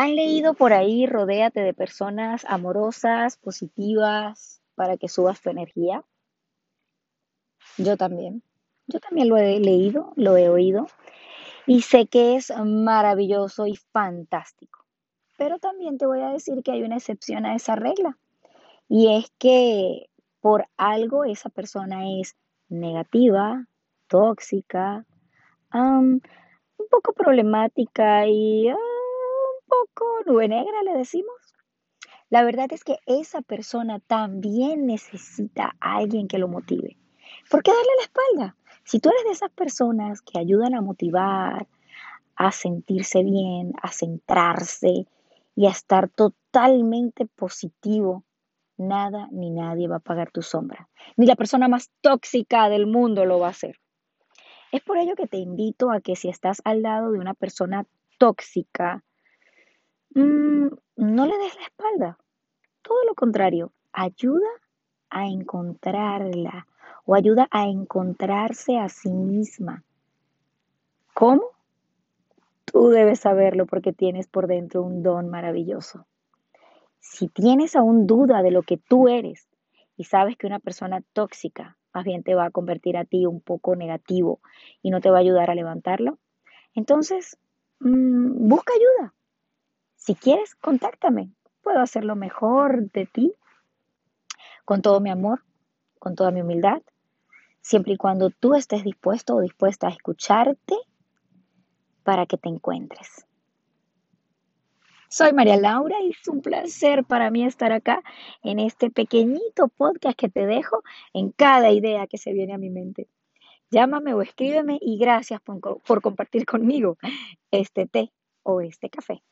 ¿Han leído por ahí, rodéate de personas amorosas, positivas, para que subas tu energía? Yo también. Yo también lo he leído, lo he oído y sé que es maravilloso y fantástico. Pero también te voy a decir que hay una excepción a esa regla. Y es que por algo esa persona es negativa, tóxica, un poco problemática y ah, nube negra, le decimos. La verdad es que esa persona también necesita a alguien que lo motive. ¿Por qué darle la espalda? Si tú eres de esas personas que ayudan a motivar, a sentirse bien, a centrarse y a estar totalmente positivo, nada ni nadie va a pagar tu sombra. Ni la persona más tóxica del mundo lo va a hacer. Es por ello que te invito a que si estás al lado de una persona tóxica, mm, no le des la espalda. Todo lo contrario, ayuda a encontrarla o ayuda a encontrarse a sí misma. ¿Cómo? Tú debes saberlo porque tienes por dentro un don maravilloso. Si tienes aún duda de lo que tú eres y sabes que una persona tóxica más bien te va a convertir a ti un poco negativo y no te va a ayudar a levantarlo, entonces mm, busca ayuda. Si quieres, contáctame. Puedo hacer lo mejor de ti con todo mi amor, con toda mi humildad, siempre y cuando tú estés dispuesto o dispuesta a escucharte para que te encuentres. Soy María Laura y es un placer para mí estar acá en este pequeñito podcast que te dejo en cada idea que se viene a mi mente. Llámame o escríbeme y gracias por, por compartir conmigo este té o este café.